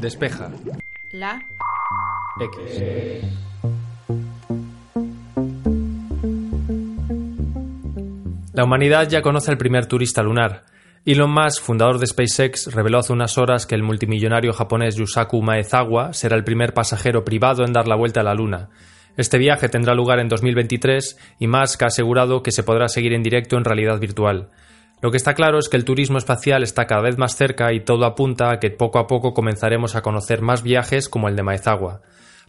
Despeja. La. X. La humanidad ya conoce al primer turista lunar. Elon Musk, fundador de SpaceX, reveló hace unas horas que el multimillonario japonés Yusaku Maezawa será el primer pasajero privado en dar la vuelta a la Luna. Este viaje tendrá lugar en 2023 y Musk ha asegurado que se podrá seguir en directo en realidad virtual. Lo que está claro es que el turismo espacial está cada vez más cerca y todo apunta a que poco a poco comenzaremos a conocer más viajes como el de Maezawa.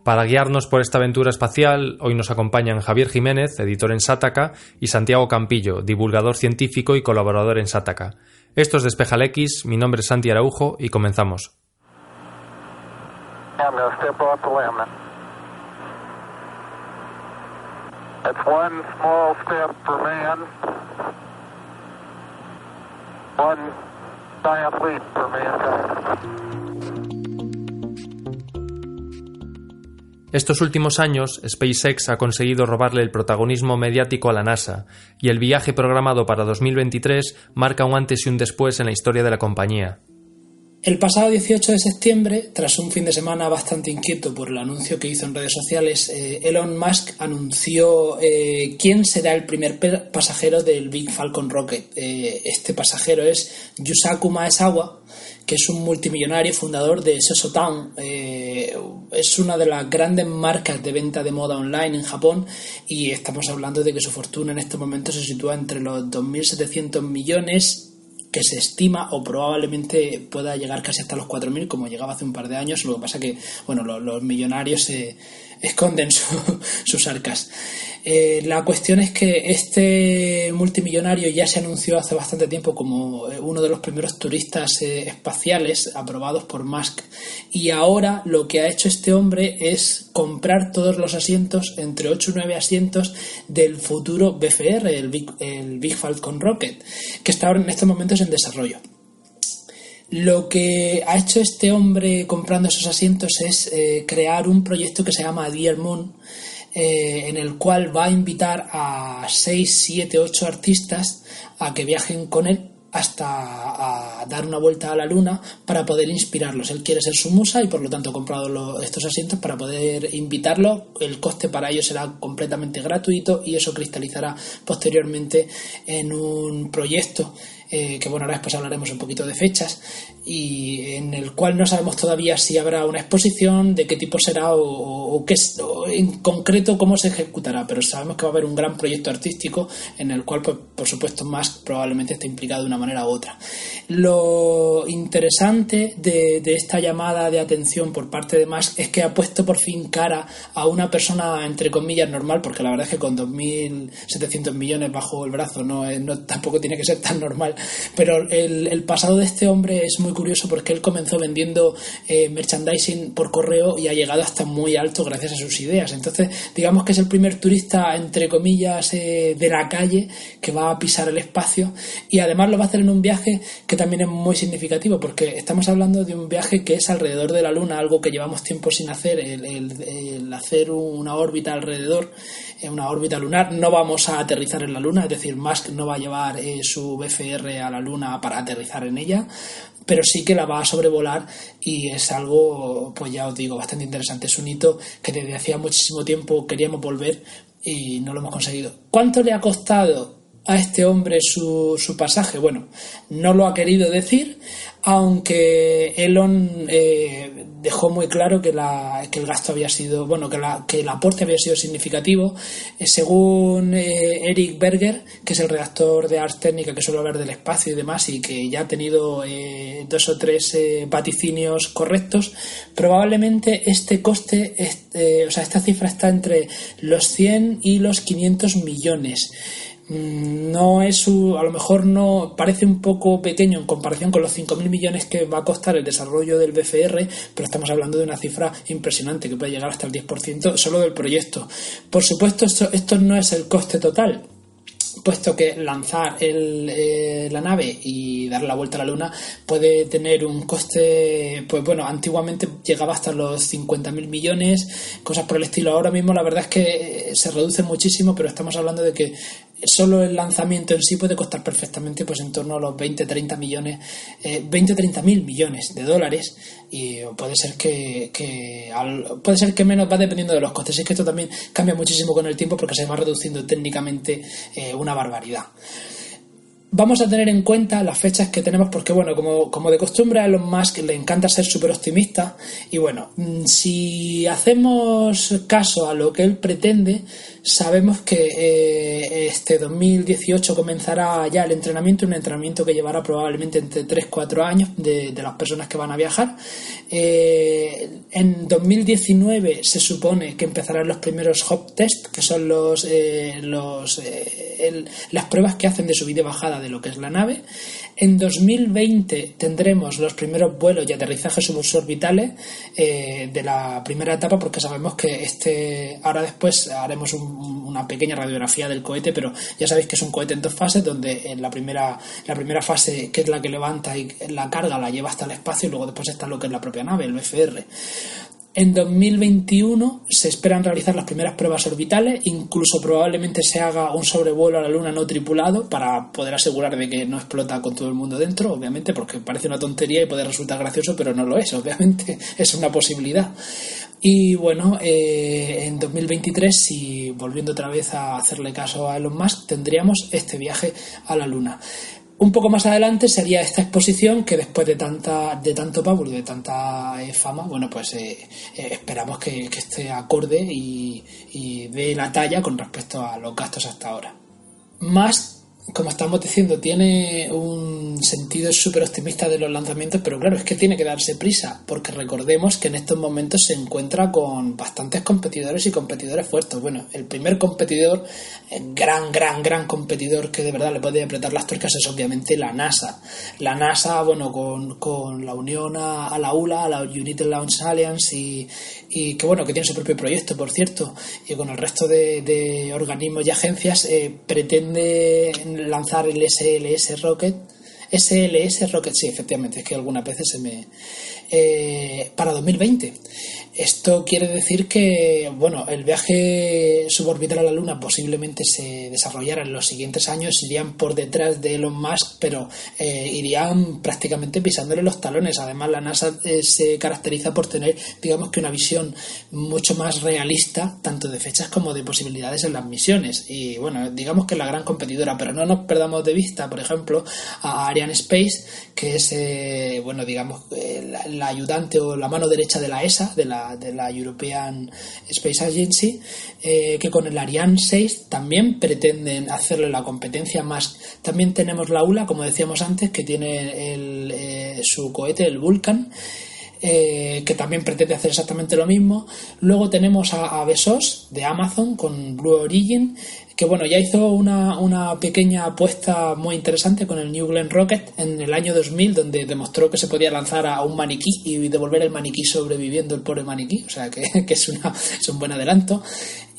Para guiarnos por esta aventura espacial, hoy nos acompañan Javier Jiménez, editor en Sataka, y Santiago Campillo, divulgador científico y colaborador en Sataka. Esto es Despejal mi nombre es Santi Araujo y comenzamos. Estos últimos años, SpaceX ha conseguido robarle el protagonismo mediático a la NASA, y el viaje programado para 2023 marca un antes y un después en la historia de la compañía. El pasado 18 de septiembre, tras un fin de semana bastante inquieto por el anuncio que hizo en redes sociales, eh, Elon Musk anunció eh, quién será el primer pasajero del Big Falcon Rocket. Eh, este pasajero es Yusaku Maezawa, que es un multimillonario fundador de Sesotown. es una de las grandes marcas de venta de moda online en Japón y estamos hablando de que su fortuna en este momento se sitúa entre los 2.700 millones que se estima o probablemente pueda llegar casi hasta los 4.000 como llegaba hace un par de años. Lo que pasa que, bueno, los, millonarios se esconden sus arcas. Eh, la cuestión es que este multimillonario ya se anunció hace bastante tiempo como eh, uno de los primeros turistas eh, espaciales aprobados por Musk y ahora lo que ha hecho este hombre es comprar todos los asientos, entre 8 y 9 asientos del futuro BFR, el Big, el Big Falcon Rocket, que está ahora en estos momentos en desarrollo. Lo que ha hecho este hombre comprando esos asientos es crear un proyecto que se llama Dear Moon, eh, en el cual va a invitar a 6, 7, 8 artistas a que viajen con él hasta a dar una vuelta a la luna para poder inspirarlos. Él quiere ser su musa y por lo tanto ha comprado estos asientos para poder invitarlos. El coste para ellos será completamente gratuito y eso cristalizará posteriormente en un proyecto eh, que bueno, ahora después hablaremos un poquito de fechas, y en el cual no sabemos todavía si habrá una exposición, de qué tipo será o, qué, en concreto cómo se ejecutará, pero sabemos que va a haber un gran proyecto artístico en el cual, pues, por supuesto, más probablemente esté implicado de una manera u otra. Lo interesante de, esta llamada de atención por parte de Musk es que ha puesto por fin cara a una persona, entre comillas, normal, porque la verdad es que con 2.700 millones bajo el brazo no, no tampoco tiene que ser tan normal pero el, pasado de este hombre es muy curioso porque él comenzó vendiendo eh, merchandising por correo y ha llegado hasta muy alto gracias a sus ideas. Entonces, digamos que es el primer turista, entre comillas, eh, de la calle que va a pisar el espacio y además lo va a hacer en un viaje que también es muy significativo porque estamos hablando de un viaje que es alrededor de la Luna, algo que llevamos tiempo sin hacer, el hacer una órbita alrededor en una órbita lunar. No vamos a aterrizar en la Luna, es decir, Musk no va a llevar eh, su BFR a la Luna para aterrizar en ella, pero sí que la va a sobrevolar y es algo, pues ya os digo, bastante interesante. Es un hito que desde hacía muchísimo tiempo queríamos volver y no lo hemos conseguido. ¿Cuánto le ha costado a este hombre su, su pasaje? Bueno, no lo ha querido decir, aunque Elon eh, dejó muy claro que, el gasto había sido, bueno, que, la, que el aporte había sido significativo. Eh, según eh, Eric Berger, que es el redactor de Ars Técnica que suele hablar del espacio y demás, y que ya ha tenido dos o tres vaticinios correctos, probablemente este coste, o sea, esta cifra está entre los 100 y los 500 millones. Mm, no es a lo mejor no parece un poco pequeño en comparación con los 5.000 millones que va a costar el desarrollo del BFR, pero estamos hablando de una cifra impresionante que puede llegar hasta el 10% solo del proyecto. Por supuesto, esto no es el coste total, puesto que lanzar eh, la nave y dar la vuelta a la Luna puede tener un coste, pues bueno, antiguamente llegaba hasta los 50.000 millones, cosas por el estilo. Ahora mismo la verdad es que se reduce muchísimo, pero estamos hablando de que solo el lanzamiento en sí puede costar perfectamente pues en torno a los 20-30 millones, 20-30 mil millones de dólares y puede ser que, puede ser que menos va dependiendo de los costes. Es que esto también cambia muchísimo con el tiempo porque se va reduciendo técnicamente una barbaridad vamos a tener en cuenta las fechas que tenemos porque, bueno, como, como de costumbre a Elon Musk le encanta ser súper optimista y, bueno, mm, si hacemos caso a lo que él pretende, sabemos que eh, este 2018 comenzará ya el entrenamiento, un entrenamiento que llevará probablemente entre 3-4 años de, las personas que van a viajar. Eh, en 2019 se supone que empezarán los primeros hop test, que son los, eh, los las pruebas que hacen de subida y bajada lo que es la nave. En 2020 tendremos los primeros vuelos y aterrizajes suborbitales eh, de la primera etapa porque sabemos que este ahora después haremos una pequeña radiografía del cohete pero ya sabéis que es un cohete en dos fases donde en la primera la primera fase que es la que levanta y la carga la lleva hasta el espacio y luego después está lo que es la propia nave el BFR en 2021 se esperan realizar las primeras pruebas orbitales, incluso probablemente se haga un sobrevuelo a la Luna no tripulado para poder asegurar de que no explota con todo el mundo dentro, obviamente, porque parece una tontería y puede resultar gracioso, pero no lo es, obviamente, es una posibilidad. Y bueno, eh, en 2023, si volviendo otra vez a hacerle caso a Elon Musk, tendríamos este viaje a la Luna. Un poco más adelante sería esta exposición que después de tanta de tanto pábulo, de tanta eh, fama, bueno, pues eh, eh, esperamos que, esté acorde y, y dé la talla con respecto a los gastos hasta ahora. Más como estamos diciendo, tiene un sentido súper optimista de los lanzamientos, pero claro, es que tiene que darse prisa, porque recordemos que en estos momentos se encuentra con bastantes competidores y competidores fuertes. Bueno, el primer competidor, gran, gran, gran competidor que de verdad le puede apretar las tuercas es obviamente la NASA. La NASA, bueno, con, la unión a, la ULA, a la United Launch Alliance, y, y, que bueno, que tiene su propio proyecto, por cierto, y con el resto de, organismos y agencias, eh, pretende lanzar el SLS Rocket. SLS Rocket, sí, efectivamente, es que algunas veces se me. Eh, para 2020. Esto quiere decir que, bueno, el viaje suborbital a la Luna posiblemente se desarrollara en los siguientes años, irían por detrás de Elon Musk, pero eh, irían prácticamente pisándole los talones. Además, la NASA eh, se caracteriza por tener, digamos que una visión mucho más realista, tanto de fechas como de posibilidades en las misiones. Y bueno, digamos que es la gran competidora, pero no nos perdamos de vista, por ejemplo, a Ariane Space, que es, eh, bueno, digamos, la ayudante o la mano derecha de la ESA, de la de la European Space Agency, eh, que con el Ariane 6 también pretenden hacerle la competencia más. También tenemos la ULA, como decíamos antes, que tiene eh, su cohete, el Vulcan. Eh, que también pretende hacer exactamente lo mismo. Luego tenemos a Besos de Amazon con Blue Origin, que bueno, ya hizo una, una, pequeña apuesta muy interesante con el New Glenn Rocket en el año 2000, donde demostró que se podía lanzar a un maniquí y devolver el maniquí sobreviviendo el pobre maniquí, o sea que, es, una, es un buen adelanto.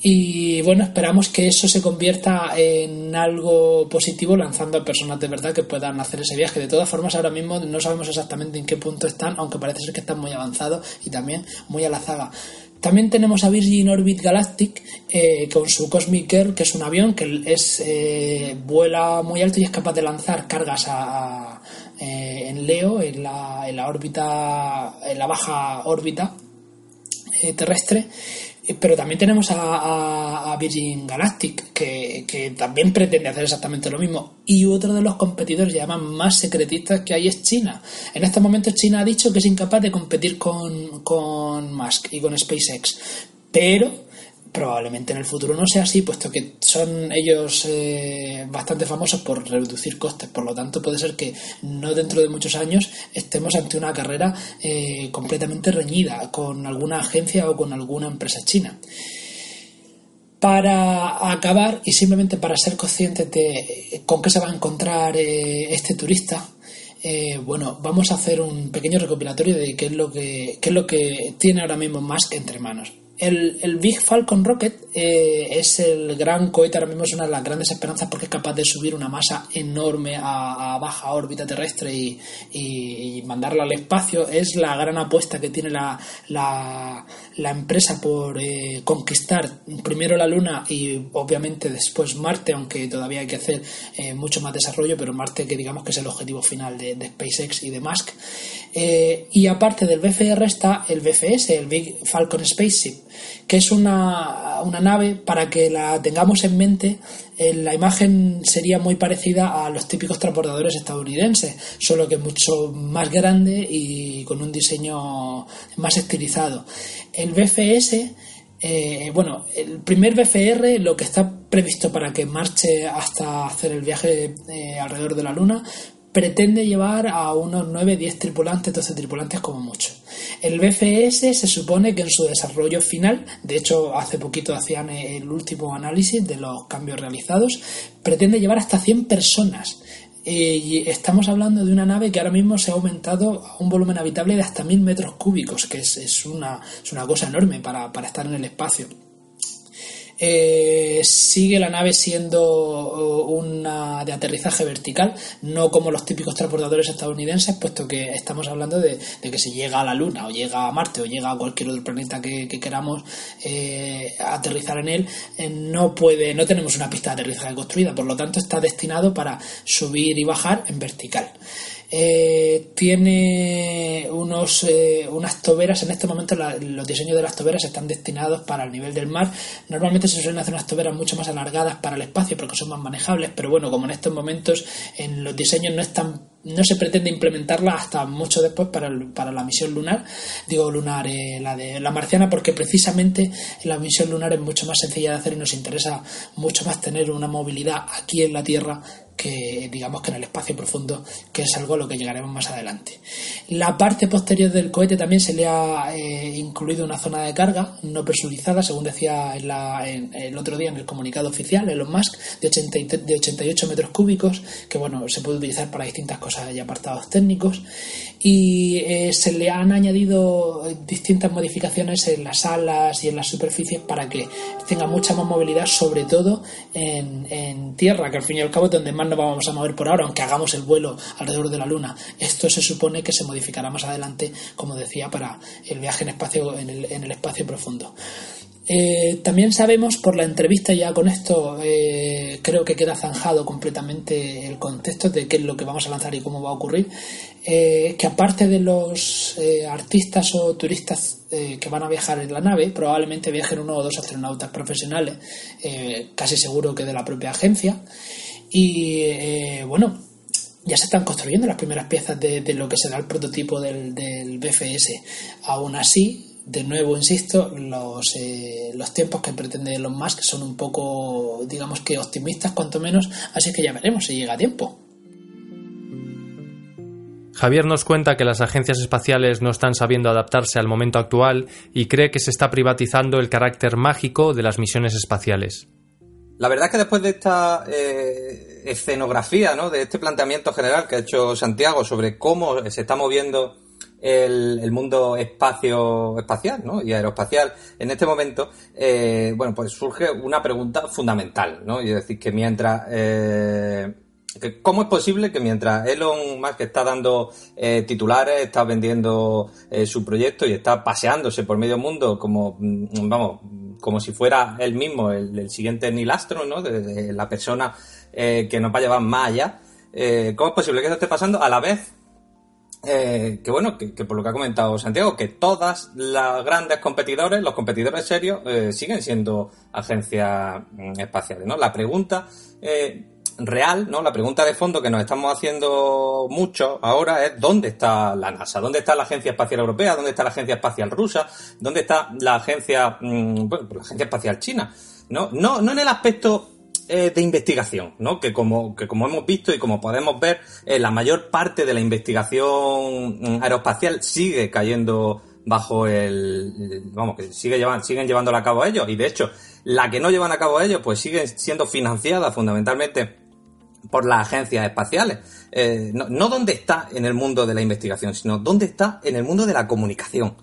Y bueno, esperamos que eso se convierta en algo positivo lanzando a personas de verdad que puedan hacer ese viaje. De todas formas, ahora mismo no sabemos exactamente en qué punto están, aunque parece ser que están muy avanzados y también muy a la zaga. También tenemos a Virgin Orbit Galactic eh, con su Cosmic Girl, que es un avión que es, eh, vuela muy alto y es capaz de lanzar cargas eh, en Leo, en la, en la órbita, en la baja órbita terrestre pero también tenemos a, Virgin Galactic, que, también pretende hacer exactamente lo mismo. Y otro de los competidores, ya más secretistas que hay, es China. En estos momentos China ha dicho que es incapaz de competir con, con Musk y con SpaceX. Pero probablemente en el futuro no sea así, puesto que son ellos eh, bastante famosos por reducir costes. Por lo tanto, puede ser que no dentro de muchos años estemos ante una carrera eh, completamente reñida con alguna agencia o con alguna empresa china. Para acabar y simplemente para ser conscientes de con qué se va a encontrar eh, este turista, bueno, vamos a hacer un pequeño recopilatorio de qué es lo que, qué es lo que tiene ahora mismo Musk entre manos. El, Big Falcon Rocket eh, es el gran cohete, ahora mismo es una de las grandes esperanzas porque es capaz de subir una masa enorme a, baja órbita terrestre y, mandarla al espacio. Es la gran apuesta que tiene la, la, empresa por eh, conquistar primero la Luna y obviamente después Marte, aunque todavía hay que hacer eh, mucho más desarrollo, pero Marte que digamos que es el objetivo final de, de SpaceX y de Musk. y aparte del BFR está el BFS, el Big Falcon Spaceship que es una, nave, para que la tengamos en mente, eh, la imagen sería muy parecida a los típicos transportadores estadounidenses, solo que mucho más grande y con un diseño más estilizado. El BFS eh, bueno, el primer BFR, lo que está previsto para que marche hasta hacer el viaje eh, alrededor de la Luna, pretende llevar a unos 9-10 tripulantes, 12 tripulantes como mucho. El BFS se supone que en su desarrollo final, de hecho hace poquito hacían el último análisis de los cambios realizados, pretende llevar hasta 100 personas. Eh, y estamos hablando de una nave que ahora mismo se ha aumentado a un volumen habitable de hasta 1000 metros cúbicos, que es, una, es una cosa enorme para, para estar en el espacio. Eh, sigue la nave siendo uh, una de aterrizaje vertical, no como los típicos transportadores estadounidenses, puesto que estamos hablando de, que si llega a la Luna o llega a Marte o llega a cualquier otro planeta que, queramos eh, aterrizar en él, eh, no puede, no tenemos una pista de aterrizaje construida, por lo tanto está destinado para subir y bajar en vertical. Eh, tiene unos, eh, unas toberas, en este momento los diseños de las toberas están destinados para el nivel del mar. Normalmente se suelen hacer unas toberas mucho más alargadas para el espacio porque son más manejables, pero bueno, como en estos momentos en los diseños no están no se pretende implementarla hasta mucho después para, para la misión lunar, digo lunar, eh, la de la marciana, porque precisamente la misión lunar es mucho más sencilla de hacer y nos interesa mucho más tener una movilidad aquí en la Tierra que digamos que en el espacio profundo, que es algo a lo que llegaremos más adelante. La parte posterior del cohete también se le ha eh, incluido una zona de carga no presurizada, según decía el otro día en el comunicado oficial, Elon Musk, de, 80, de 88 metros cúbicos, que bueno, se puede utilizar para distintas cosas y apartados técnicos. Y eh, se le han añadido distintas modificaciones en las alas y en las superficies para que tenga mucha más movilidad, sobre todo en tierra, que al fin y al cabo es donde más no vamos a mover por ahora, aunque hagamos el vuelo alrededor de la Luna. Esto se supone que se modificará más adelante, como decía, para el viaje en, espacio, en, el, espacio profundo. Eh, también sabemos por la entrevista, ya con esto eh, creo que queda zanjado completamente el contexto de qué es lo que vamos a lanzar y cómo va a ocurrir, eh, que aparte de los artistas o turistas que van a viajar en la nave, probablemente viajen uno o dos astronautas profesionales, casi seguro que de la propia agencia, y eh, bueno, ya se están construyendo las primeras piezas de, lo que será el prototipo del, BFS. Aún así, de nuevo insisto, los, eh, los tiempos que pretende Elon Musk son un poco, digamos que optimistas, cuanto menos, así que ya veremos si llega a tiempo. Javier nos cuenta que las agencias espaciales no están sabiendo adaptarse al momento actual y cree que se está privatizando el carácter mágico de las misiones espaciales. La verdad es que después de esta eh, escenografía, ¿no? de este planteamiento general que ha hecho Santiago sobre cómo se está moviendo el, mundo espacio espacial ¿no? y aeroespacial en este momento, eh, bueno, pues surge una pregunta fundamental, ¿no? Y es decir, que mientras eh, ¿Cómo es posible que mientras Elon Musk está dando eh, titulares, está vendiendo eh, su proyecto y está paseándose por medio mundo como, mm, vamos, como si fuera él mismo el, siguiente Neil Astro, ¿no? De, la persona eh, que nos va a llevar más allá. ¿Cómo es posible que eso esté pasando a la vez que bueno, que, por lo que ha comentado Santiago, que todas las grandes competidores, los competidores serios, siguen siendo agencias mm, espaciales, ¿no? La pregunta real, ¿no? La pregunta de fondo que nos estamos haciendo mucho ahora es ¿dónde está la NASA? ¿Dónde está la Agencia Espacial Europea? ¿Dónde está la Agencia Espacial Rusa? ¿Dónde está la Agencia, mm, la Agencia Espacial China? No, no, no en el aspecto eh, de investigación, ¿no? Que como, que como hemos visto y como podemos ver, eh, la mayor parte de la investigación mm, aeroespacial sigue cayendo bajo el, vamos, que sigue llevan, siguen llevándola a cabo ellos y de hecho la que no llevan a cabo ellos pues sigue siendo financiada fundamentalmente por las agencias espaciales. Eh, no, no dónde está en el mundo de la investigación, sino dónde está en el mundo de la comunicación.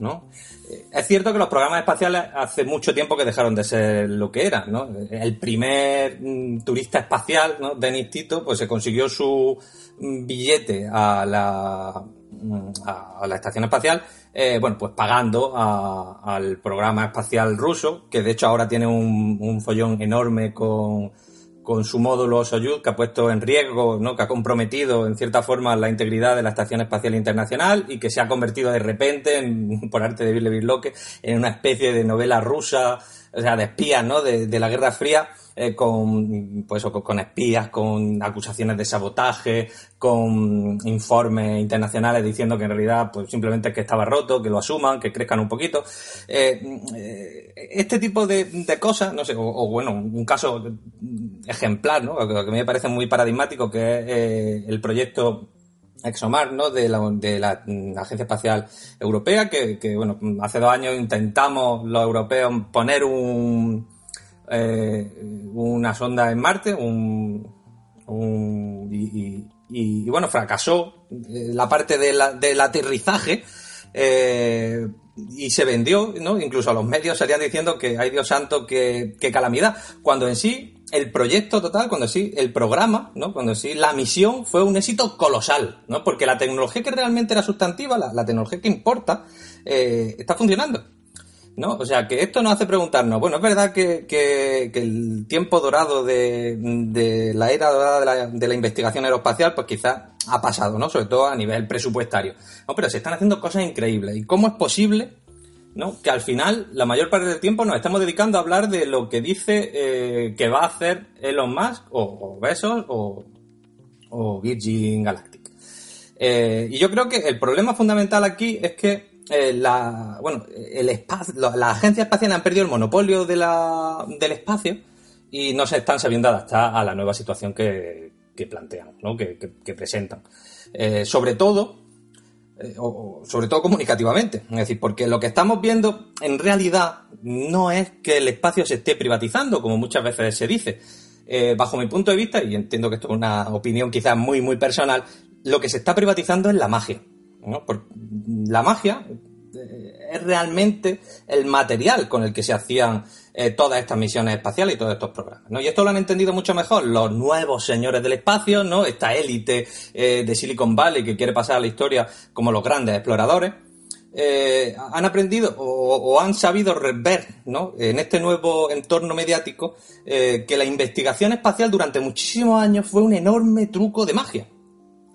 ¿no? Eh, es cierto que los programas espaciales hace mucho tiempo que dejaron de ser lo que eran, ¿no? El primer mm, turista espacial, ¿no? Denis Tito, pues se consiguió su mm, billete a la, mm, a la estación espacial, eh, bueno, pues pagando al programa espacial ruso, que de hecho ahora tiene un, un follón enorme con con su módulo Soyuz que ha puesto en riesgo, ¿no? que ha comprometido en cierta forma la integridad de la Estación Espacial Internacional y que se ha convertido de repente, por arte de Bill Locke, en una especie de novela rusa, o sea, de espías, ¿no? de, de la Guerra Fría, eh, con, pues, con espías, con acusaciones de sabotaje, con informes internacionales diciendo que en realidad pues simplemente que estaba roto, que lo asuman, que crezcan un poquito. Eh, eh, este tipo de, cosas, no sé, o, bueno, un caso ejemplar, ¿no? Que, que me parece muy paradigmático, que es el proyecto ExoMar, ¿no? De la, de la Agencia Espacial Europea, que, bueno, hace dos años intentamos los europeos poner un, eh, una sonda en Marte, un, y, bueno, fracasó eh, la parte del aterrizaje eh, y se vendió, ¿no? Incluso a los medios salían diciendo que, ay Dios santo, qué, calamidad, cuando en sí el proyecto total, cuando sí el programa, ¿no? Cuando sí la misión fue un éxito colosal, ¿no? Porque la tecnología que realmente era sustantiva, la, tecnología que importa, está funcionando. ¿No? O sea, que esto nos hace preguntarnos, bueno, es verdad que, que, el tiempo dorado de, de, la era dorada de la, de la investigación aeroespacial, pues quizás ha pasado, ¿no? Sobre todo a nivel presupuestario. No, pero se están haciendo cosas increíbles. ¿Y cómo es posible, ¿no? Que al final, la mayor parte del tiempo nos estamos dedicando a hablar de lo que dice eh, que va a hacer Elon Musk, o, o Besos, o, o Virgin Galactic. Eh, y yo creo que el problema fundamental aquí es que eh, la, bueno, el espacio, la, agencia espacial han perdido el monopolio de la, del espacio y no se están sabiendo adaptar a la nueva situación que, plantean, ¿no? que, presentan. Eh, sobre todo, eh, o, sobre todo comunicativamente. Es decir, porque lo que estamos viendo en realidad no es que el espacio se esté privatizando, como muchas veces se dice. bajo mi punto de vista, y entiendo que esto es una opinión quizás muy, muy personal, lo que se está privatizando es la magia la magia eh, es realmente el material con el que se hacían eh, todas estas misiones espaciales y todos estos programas. ¿no? Y esto lo han entendido mucho mejor los nuevos señores del espacio, ¿no? esta élite eh, de Silicon Valley que quiere pasar a la historia como los grandes exploradores. han aprendido o, han sabido ver ¿no? en este nuevo entorno mediático que la investigación espacial durante muchísimos años fue un enorme truco de magia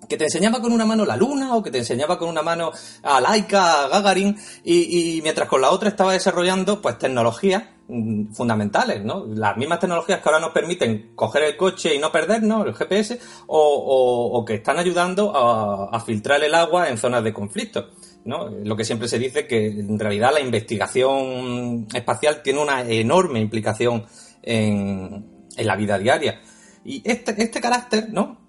que te enseñaba con una mano la luna o que te enseñaba con una mano a Laika, a Gagarin, y, mientras con la otra estaba desarrollando pues tecnologías mm, fundamentales, ¿no? Las mismas tecnologías que ahora nos permiten coger el coche y no perdernos, el GPS, o, que están ayudando a, filtrar el agua en zonas de conflicto. ¿no? Lo que siempre se dice que en realidad la investigación espacial tiene una enorme implicación en, en la vida diaria. Y este, este carácter, ¿no?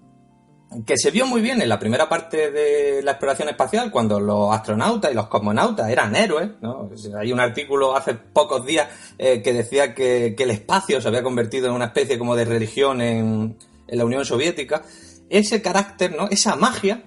Que se vio muy bien en la primera parte de la exploración espacial, cuando los astronautas y los cosmonautas eran héroes. ¿no? Hay un artículo hace pocos días eh, que decía que, el espacio se había convertido en una especie como de religión en, la Unión Soviética. Ese carácter, ¿no? esa magia,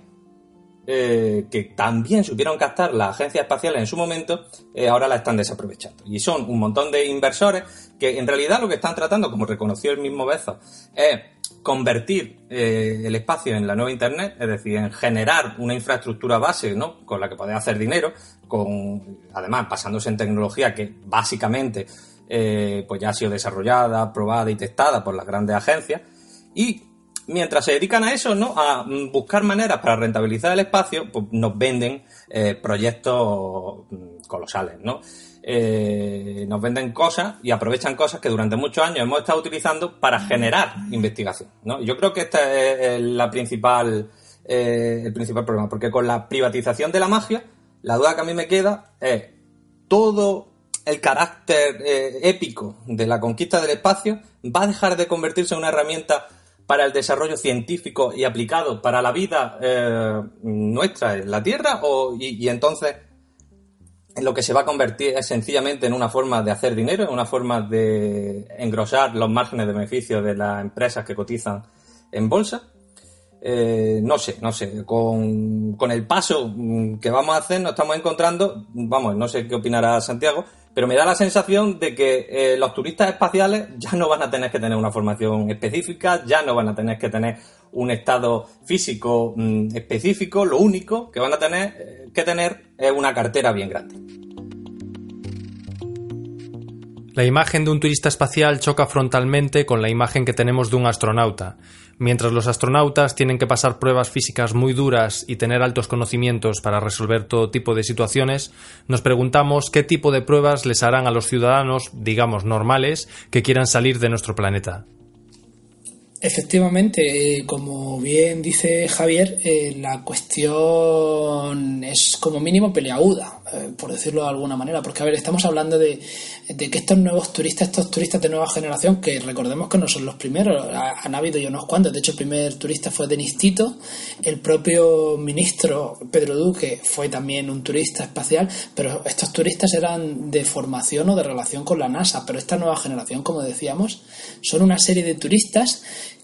eh, que también supieron captar las agencias espaciales en su momento, eh, ahora la están desaprovechando. Y son un montón de inversores que en realidad lo que están tratando, como reconoció el mismo Bezos, es convertir eh, el espacio en la nueva Internet, es decir, en generar una infraestructura base ¿no? con la que poder hacer dinero, con además basándose en tecnología que básicamente pues ya ha sido desarrollada, probada y testada por las grandes agencias. Y mientras se dedican a eso, ¿no? a buscar maneras para rentabilizar el espacio, pues nos venden eh, proyectos mm, colosales. ¿no? Eh, nos venden cosas y aprovechan cosas que durante muchos años hemos estado utilizando para generar investigación. ¿no? Yo creo que este es la principal, eh, el principal problema, porque con la privatización de la magia, la duda que a mí me queda es todo el carácter épico de la conquista del espacio va a dejar de convertirse en una herramienta para el desarrollo científico y aplicado para la vida nuestra en la Tierra o, y entonces en lo que se va a convertir es sencillamente en una forma de hacer dinero, en una forma de engrosar los márgenes de beneficio de las empresas que cotizan en bolsa. eh, no sé, no sé, con, con, el paso mm, que vamos a hacer nos estamos encontrando, vamos, no sé qué opinará Santiago, pero me da la sensación de que eh, los turistas espaciales ya no van a tener que tener una formación específica, ya no van a tener que tener un estado físico mm, específico, lo único que van a tener eh, que tener es una cartera bien grande. La imagen de un turista espacial choca frontalmente con la imagen que tenemos de un astronauta. Mientras los astronautas tienen que pasar pruebas físicas muy duras y tener altos conocimientos para resolver todo tipo de situaciones, nos preguntamos qué tipo de pruebas les harán a los ciudadanos, digamos, normales, que quieran salir de nuestro planeta. Efectivamente, eh, como bien dice Javier, eh, la cuestión es como mínimo peleaguda, eh, por decirlo de alguna manera, porque a ver, estamos hablando de, que estos nuevos turistas, estos turistas de nueva generación, que recordemos que no son los primeros, han habido ya unos cuantos, de hecho el primer turista fue Denis Tito, el propio ministro Pedro Duque fue también un turista espacial, pero estos turistas eran de formación o de relación con la NASA, pero esta nueva generación, como decíamos, son una serie de turistas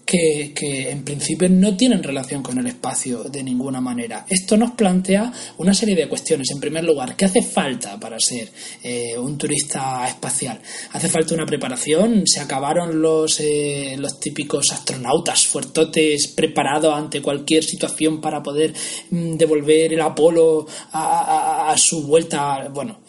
que, en principio no tienen relación con el espacio de ninguna manera. Esto nos plantea una serie de cuestiones. En primer lugar, ¿qué hace falta para ser eh, un turista espacial? ¿Hace falta una preparación? ¿Se acabaron los, eh, los típicos astronautas fuertotes preparados ante cualquier situación para poder mm, devolver el Apolo a su vuelta? Bueno,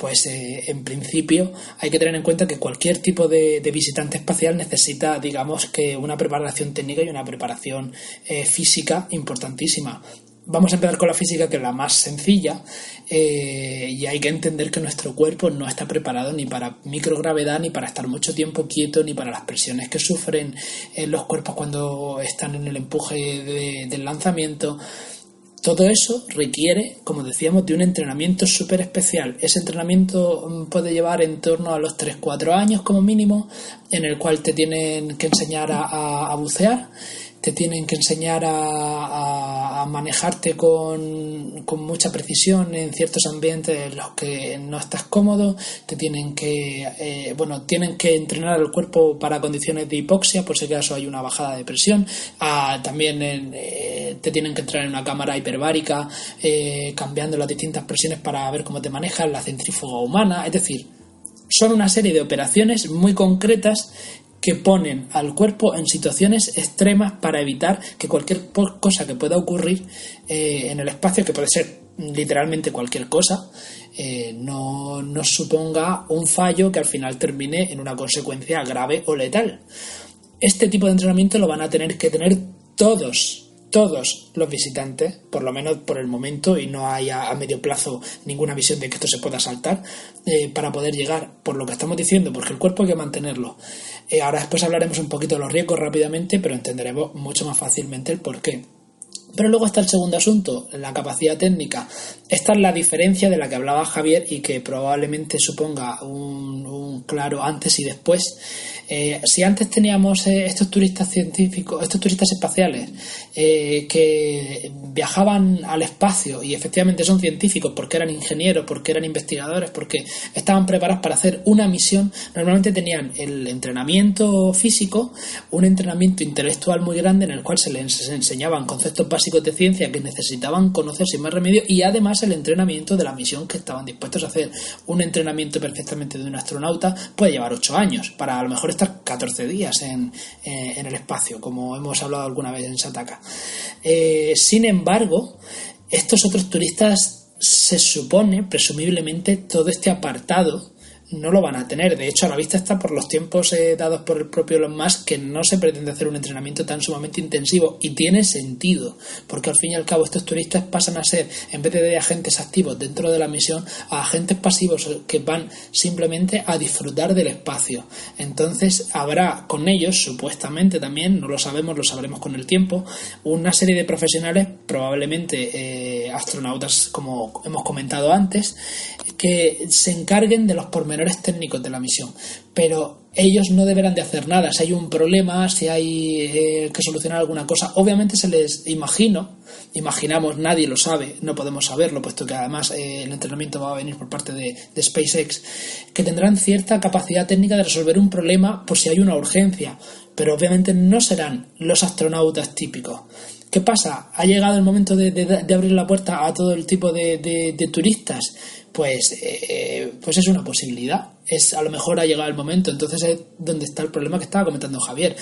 pues eh, en principio hay que tener en cuenta que cualquier tipo de, visitante espacial necesita, digamos, que una preparación técnica y una preparación eh, física importantísima. Vamos a empezar con la física, que es la más sencilla, eh, y hay que entender que nuestro cuerpo no está preparado ni para microgravedad, ni para estar mucho tiempo quieto, ni para las presiones que sufren los cuerpos cuando están en el empuje del lanzamiento. Todo eso requiere, como decíamos, de un entrenamiento súper especial. Ese entrenamiento mm, puede llevar en torno a los 3-4 años como mínimo, en el cual te tienen que enseñar a, bucear te tienen que enseñar a, manejarte con, con, mucha precisión en ciertos ambientes en los que no estás cómodo, te tienen que, eh, bueno, tienen que entrenar el cuerpo para condiciones de hipoxia, por si acaso hay una bajada de presión, ah, también eh, te tienen que entrar en una cámara hiperbárica, eh, cambiando las distintas presiones para ver cómo te manejas, la centrífuga humana, es decir, son una serie de operaciones muy concretas que ponen al cuerpo en situaciones extremas para evitar que cualquier cosa que pueda ocurrir eh, en el espacio, que puede ser literalmente cualquier cosa, eh, no nos suponga un fallo que al final termine en una consecuencia grave o letal. Este tipo de entrenamiento lo van a tener que tener todos todos los visitantes, por lo menos por el momento, y no hay a, medio plazo ninguna visión de que esto se pueda saltar, eh, para poder llegar, por lo que estamos diciendo, porque el cuerpo hay que mantenerlo. Eh, ahora después hablaremos un poquito de los riesgos rápidamente, pero entenderemos mucho más fácilmente el porqué. Pero luego está el segundo asunto, la capacidad técnica. Esta es la diferencia de la que hablaba Javier y que probablemente suponga un, un claro antes y después eh, si antes teníamos eh, estos turistas científicos, estos turistas espaciales eh, que viajaban al espacio y efectivamente son científicos porque eran ingenieros, porque eran investigadores, porque estaban preparados para hacer una misión, normalmente tenían el entrenamiento físico, un entrenamiento intelectual muy grande en el cual se les enseñaban conceptos básicos de ciencia que necesitaban conocer sin más remedio y además el entrenamiento de la misión que estaban dispuestos a hacer. Un entrenamiento perfectamente de un astronauta puede llevar ocho años para a lo mejor 14 días en, eh, en el espacio, como hemos hablado alguna vez en Sataka. Eh, sin embargo, estos otros turistas se supone, presumiblemente, todo este apartado no lo van a tener. De hecho, a la vista está por los tiempos eh, dados por el propio Elon Musk que no se pretende hacer un entrenamiento tan sumamente intensivo y tiene sentido, porque al fin y al cabo estos turistas pasan a ser, en vez de agentes activos dentro de la misión, a agentes pasivos que van simplemente a disfrutar del espacio. Entonces habrá con ellos, supuestamente también, no lo sabemos, lo sabremos con el tiempo, una serie de profesionales, probablemente eh, astronautas como hemos comentado antes, que se encarguen de los pormenores técnicos de la misión. Pero ellos no deberán de hacer nada. Si hay un problema, si hay eh, que solucionar alguna cosa, obviamente se les imagino, imaginamos, nadie lo sabe, no podemos saberlo, puesto que además eh, el entrenamiento va a venir por parte de, de SpaceX, que tendrán cierta capacidad técnica de resolver un problema por si hay una urgencia, pero obviamente no serán los astronautas típicos ¿Qué pasa? ¿Ha llegado el momento de, abrir la puerta a todo el tipo de, turistas? Pues, eh, pues es una posibilidad. Es, a lo mejor ha llegado el momento. Entonces es donde está el problema que estaba comentando Javier.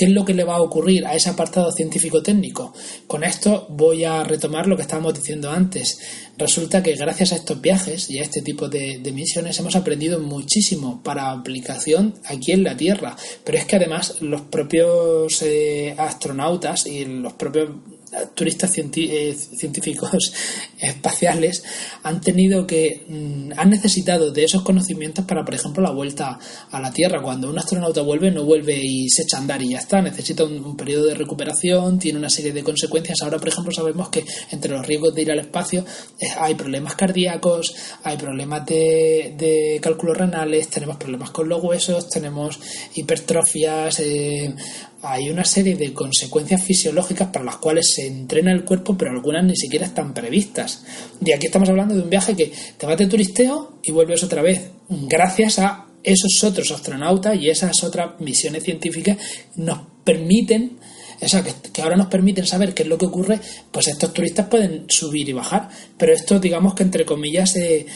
¿Qué es lo que le va a ocurrir a ese apartado científico-técnico? Con esto voy a retomar lo que estábamos diciendo antes. Resulta que gracias a estos viajes y a este tipo de, misiones hemos aprendido muchísimo para aplicación aquí en la Tierra. Pero es que además los propios eh, astronautas y los propios turistas eh, científicos espaciales han tenido que mm, han necesitado de esos conocimientos para por ejemplo la vuelta a la Tierra. Cuando un astronauta vuelve no vuelve y se echa a andar y ya está. Necesita un, periodo de recuperación tiene una serie de consecuencias. Ahora por ejemplo sabemos que entre los riesgos de ir al espacio eh, hay problemas cardíacos hay problemas de, cálculos renales tenemos problemas con los huesos tenemos hipertrofias eh, hay una serie de consecuencias fisiológicas para las cuales se entrena el cuerpo, pero algunas ni siquiera están previstas. Y aquí estamos hablando de un viaje que te vas de turisteo y vuelves otra vez, gracias a esos otros astronautas y esas otras misiones científicas nos permiten o sea, que, ahora nos permiten saber qué es lo que ocurre, pues estos turistas pueden subir y bajar, pero esto digamos que entre comillas eh,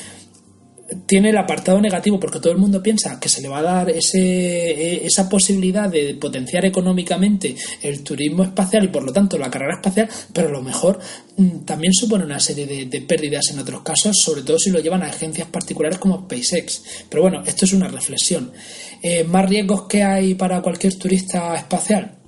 tiene el apartado negativo porque todo el mundo piensa que se le va a dar ese, e, esa posibilidad de potenciar económicamente el turismo espacial y por lo tanto la carrera espacial, pero a lo mejor mm, también supone una serie de, pérdidas en otros casos, sobre todo si lo llevan a agencias particulares como SpaceX. Pero bueno, esto es una reflexión. Eh, ¿Más riesgos que hay para cualquier turista espacial?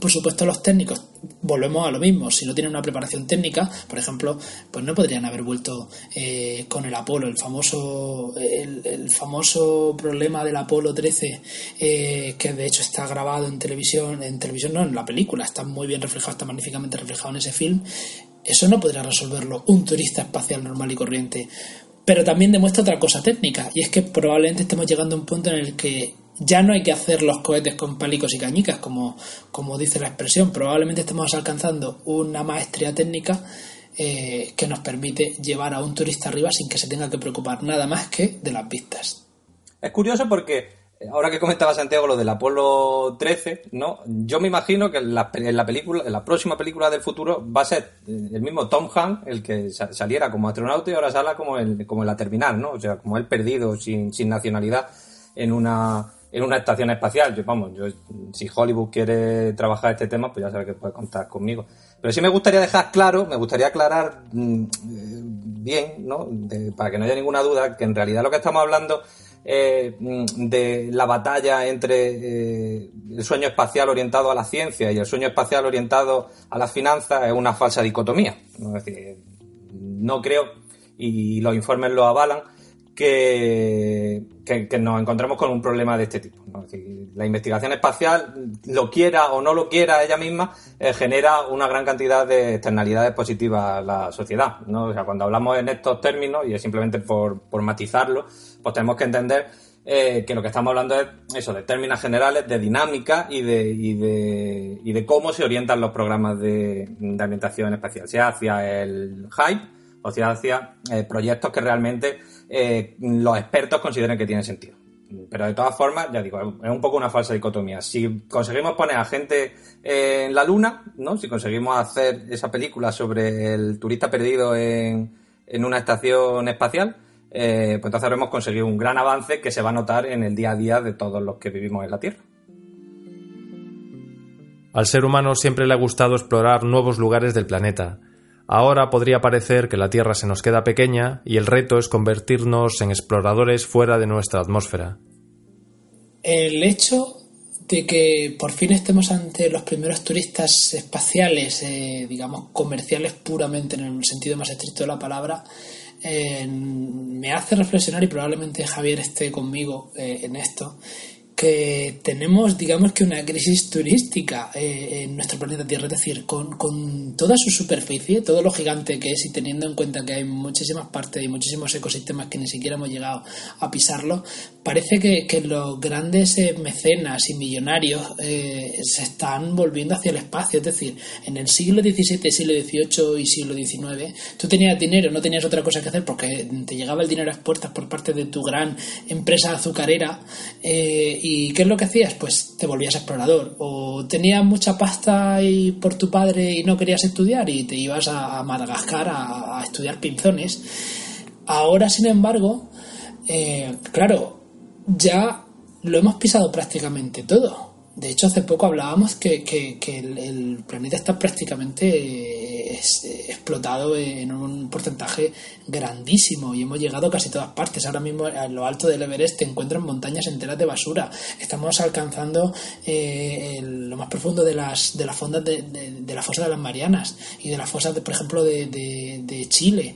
Por supuesto, los técnicos, volvemos a lo mismo, si no tienen una preparación técnica, por ejemplo, pues no podrían haber vuelto eh, con el Apolo, el famoso, el, famoso problema del Apolo 13, eh, que de hecho está grabado en televisión, en televisión no, en la película, está muy bien reflejado, está magníficamente reflejado en ese film, eso no podría resolverlo un turista espacial normal y corriente. Pero también demuestra otra cosa técnica, y es que probablemente estemos llegando a un punto en el que ya no hay que hacer los cohetes con palicos y cañicas, como, como dice la expresión. Probablemente estemos alcanzando una maestría técnica eh, que nos permite llevar a un turista arriba sin que se tenga que preocupar nada más que de las vistas. Es curioso porque eh, ahora que comentaba Santiago lo del Apolo 13, ¿no? Yo me imagino que en la, película, en la próxima película del futuro va a ser el mismo Tom Hanks el que saliera como astronauta y ahora sale como el, como en la terminal, ¿no? O sea, como él perdido, sin, sin nacionalidad, en una en una estación espacial. Yo, vamos, yo, si Hollywood quiere trabajar este tema, pues ya sabe que puede contar conmigo. Pero sí me gustaría dejar claro, me gustaría aclarar mm, eh, bien, ¿no? para que no haya ninguna duda, que en realidad lo que estamos hablando eh, mm, de la batalla entre eh, el sueño espacial orientado a la ciencia y el sueño espacial orientado a las finanzas es una falsa dicotomía. ¿no? Es decir, no creo, y los informes lo avalan, que, nos encontramos con un problema de este tipo. La investigación espacial, lo quiera o no lo quiera ella misma, eh, genera una gran cantidad de externalidades positivas a la sociedad. O sea, cuando hablamos en estos términos, y es simplemente por, matizarlo, pues tenemos que entender eh, que lo que estamos hablando es eso, de términos generales, de dinámica y de, y de, y de cómo se orientan los programas de, de ambientación espacial, sea hacia el hype o sea hacia eh, proyectos que realmente eh, los expertos consideren que tiene sentido. Pero de todas formas, ya digo, es un poco una falsa dicotomía. Si conseguimos poner a gente en la luna, ¿no? Si conseguimos hacer esa película sobre el turista perdido en, una estación espacial, eh, pues entonces habremos conseguido un gran avance que se va a notar en el día a día de todos los que vivimos en la Tierra. Al ser humano siempre le ha gustado explorar nuevos lugares del planeta Ahora podría parecer que la Tierra se nos queda pequeña y el reto es convertirnos en exploradores fuera de nuestra atmósfera. El hecho de que por fin estemos ante los primeros turistas espaciales, eh, digamos, comerciales puramente en el sentido más estricto de la palabra, eh, me hace reflexionar y probablemente Javier esté conmigo eh, en esto, que tenemos, digamos que una crisis turística eh, en nuestro planeta Tierra, es decir, con, con, toda su superficie, todo lo gigante que es y teniendo en cuenta que hay muchísimas partes y muchísimos ecosistemas que ni siquiera hemos llegado a pisarlo, parece que, que los grandes eh, mecenas y millonarios eh, se están volviendo hacia el espacio, es decir, en el siglo XVII, siglo XVIII y siglo XIX, tú tenías dinero, no tenías otra cosa que hacer porque te llegaba el dinero a las puertas por parte de tu gran empresa azucarera y ¿Y qué es lo que hacías? Pues te volvías explorador. O tenías mucha pasta y por tu padre y no querías estudiar y te ibas a, Madagascar a, estudiar pinzones. Ahora, sin embargo, eh, claro, ya lo hemos pisado prácticamente todo. De hecho, hace poco hablábamos que, el, planeta está prácticamente eh, explotado en un porcentaje grandísimo y hemos llegado a casi todas partes. Ahora mismo en lo alto del Everest te encuentran montañas enteras de basura. Estamos alcanzando eh, lo más profundo de las, de las fondas de, de, la fosa de las Marianas y de las fosas, de, por ejemplo, de, de Chile.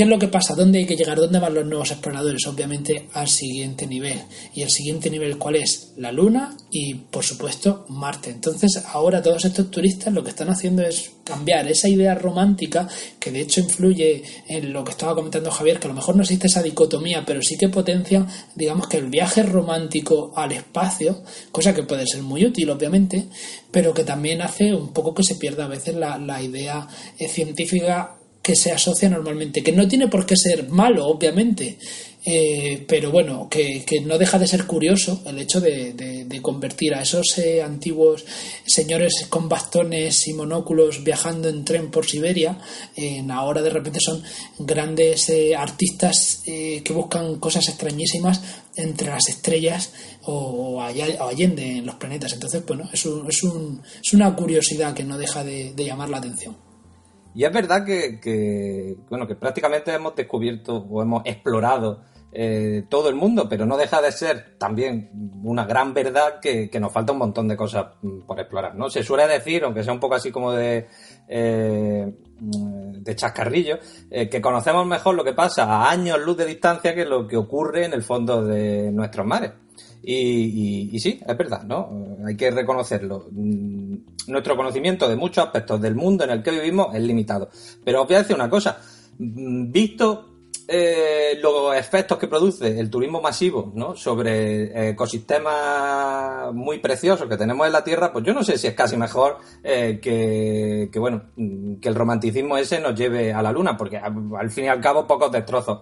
¿Qué es lo que pasa? ¿Dónde hay que llegar? ¿Dónde van los nuevos exploradores? Obviamente al siguiente nivel. ¿Y el siguiente nivel cuál es? La Luna y, por supuesto, Marte. Entonces, ahora todos estos turistas lo que están haciendo es cambiar esa idea romántica que de hecho influye en lo que estaba comentando Javier, que a lo mejor no existe esa dicotomía, pero sí que potencia, digamos que el viaje romántico al espacio, cosa que puede ser muy útil, obviamente, pero que también hace un poco que se pierda a veces la, la idea eh, científica que se asocia normalmente, que no tiene por qué ser malo, obviamente, eh, pero bueno, que, no deja de ser curioso el hecho de, convertir a esos eh, antiguos señores con bastones y monóculos viajando en tren por Siberia, en ahora de repente son grandes eh, artistas que buscan cosas extrañísimas entre las estrellas o, allende en los planetas. Entonces, bueno, es, es, un, es una curiosidad que no deja de llamar la atención. Y es verdad que, bueno, que prácticamente hemos descubierto o hemos explorado eh, todo el mundo, pero no deja de ser también una gran verdad que, nos falta un montón de cosas mm, por explorar, ¿no? Se suele decir, aunque sea un poco así como de, eh, de chascarrillo, eh, que conocemos mejor lo que pasa a años luz de distancia que lo que ocurre en el fondo de nuestros mares. Y, sí, es verdad, ¿no? Hay que reconocerlo. Mm, nuestro conocimiento de muchos aspectos del mundo en el que vivimos es limitado. Pero os voy a decir una cosa. Mm, visto eh, los efectos que produce el turismo masivo ¿no? sobre ecosistemas muy preciosos que tenemos en la Tierra, pues yo no sé si es casi mejor eh, que, bueno que el romanticismo ese nos lleve a la Luna, porque al fin y al cabo pocos destrozos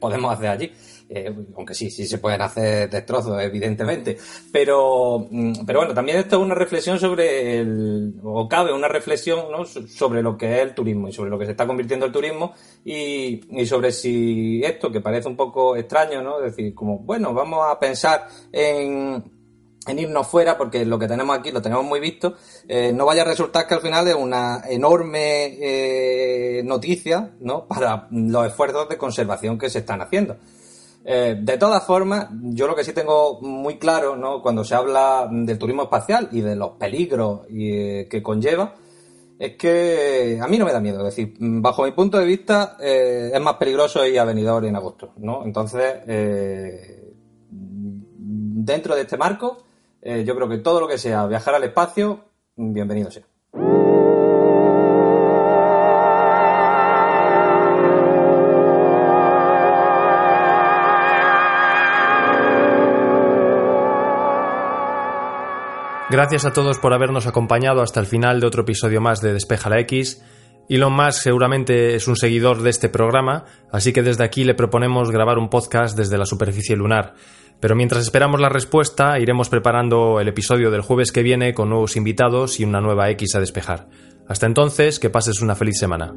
podemos hacer allí. Eh, aunque sí, sí se pueden hacer destrozos, evidentemente. Pero, mm, pero bueno, también esto es una reflexión sobre el, o cabe una reflexión ¿no? sobre lo que es el turismo y sobre lo que se está convirtiendo el turismo y, sobre si esto, que parece un poco extraño, ¿no? Es decir, como, bueno, vamos a pensar en, en irnos fuera, porque lo que tenemos aquí lo tenemos muy visto, eh, no vaya a resultar que al final es una enorme eh, noticia ¿no? para los esfuerzos de conservación que se están haciendo. Eh, de todas formas, yo lo que sí tengo muy claro, ¿no? Cuando se habla del turismo espacial y de los peligros eh, que conlleva, es que a mí no me da miedo. Es decir, bajo mi punto de vista, eh, es más peligroso ir a Benidorm en agosto, ¿no? Entonces, dentro de este marco, yo creo que todo lo que sea viajar al espacio, bienvenido sea. Gracias a todos por habernos acompañado hasta el final de otro episodio más de Despeja la X. Elon Musk seguramente es un seguidor de este programa, así que desde aquí le proponemos grabar un podcast desde la superficie lunar. Pero mientras esperamos la respuesta, iremos preparando el episodio del jueves que viene con nuevos invitados y una nueva X a despejar. Hasta entonces, que pases una feliz semana.